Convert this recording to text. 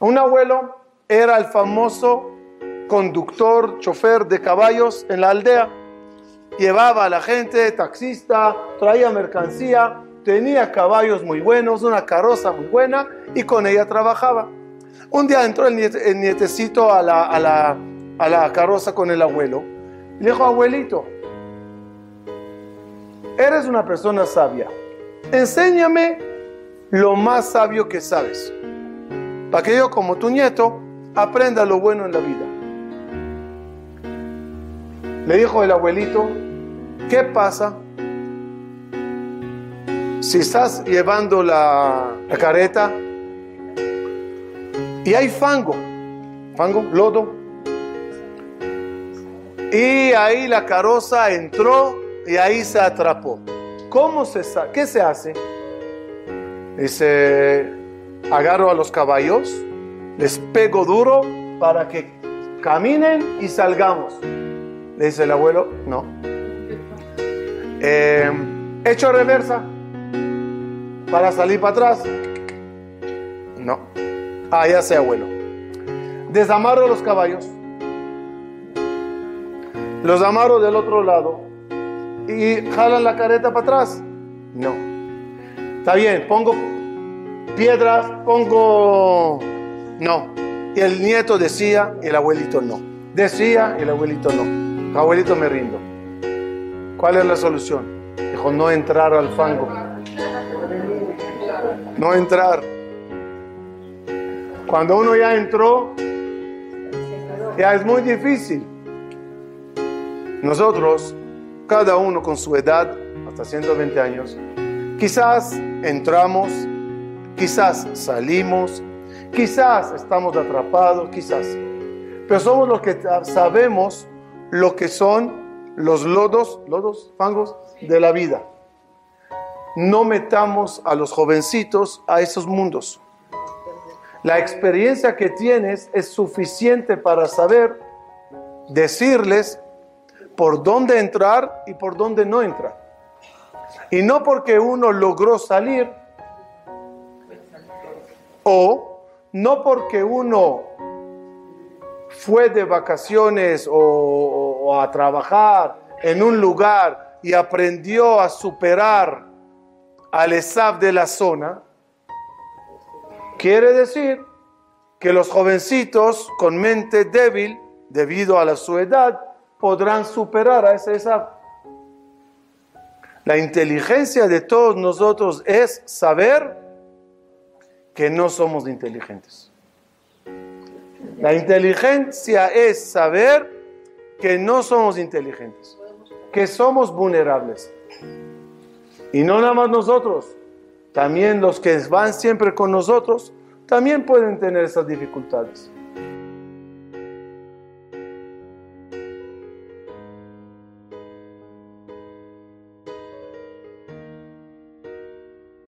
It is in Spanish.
Un abuelo era el famoso conductor, chofer de caballos en la aldea. Llevaba a la gente, taxista, traía mercancía, tenía caballos muy buenos, una carroza muy buena y con ella trabajaba. Un día entró el, nietecito a la, a, la, a la carroza con el abuelo y le dijo, abuelito, eres una persona sabia, enséñame lo más sabio que sabes, para que yo como tu nieto aprenda lo bueno en la vida. Le dijo el abuelito, ¿qué pasa si estás llevando la, careta y hay fango, fango, lodo, y ahí la carroza entró y ahí se atrapó. ¿Cómo se ¿Qué se hace? Dice, agarro a los caballos, les pego duro para que caminen y salgamos. Le dice el abuelo, no. Eh, hecho reversa para salir para atrás. No. Ah, ya sé, abuelo. Desamarro los caballos. Los amarro del otro lado. Y jalan la careta para atrás. No. Está bien, pongo piedras, pongo... No. Y el nieto decía el abuelito no. Decía el abuelito no. Abuelito, me rindo. ¿Cuál es la solución? Dijo, no entrar al fango. No entrar. Cuando uno ya entró, ya es muy difícil. Nosotros, cada uno con su edad, hasta 120 años, quizás entramos, quizás salimos, quizás estamos atrapados, quizás. Pero somos los que sabemos lo que son los lodos, lodos, fangos de la vida. No metamos a los jovencitos a esos mundos. La experiencia que tienes es suficiente para saber decirles por dónde entrar y por dónde no entrar. Y no porque uno logró salir o no porque uno fue de vacaciones o, a trabajar en un lugar y aprendió a superar al ESAF de la zona, quiere decir que los jovencitos con mente débil, debido a la su edad, podrán superar a ese ESAF. La inteligencia de todos nosotros es saber que no somos inteligentes. La inteligencia es saber que no somos inteligentes, que somos vulnerables. Y no nada más nosotros, también los que van siempre con nosotros, también pueden tener esas dificultades.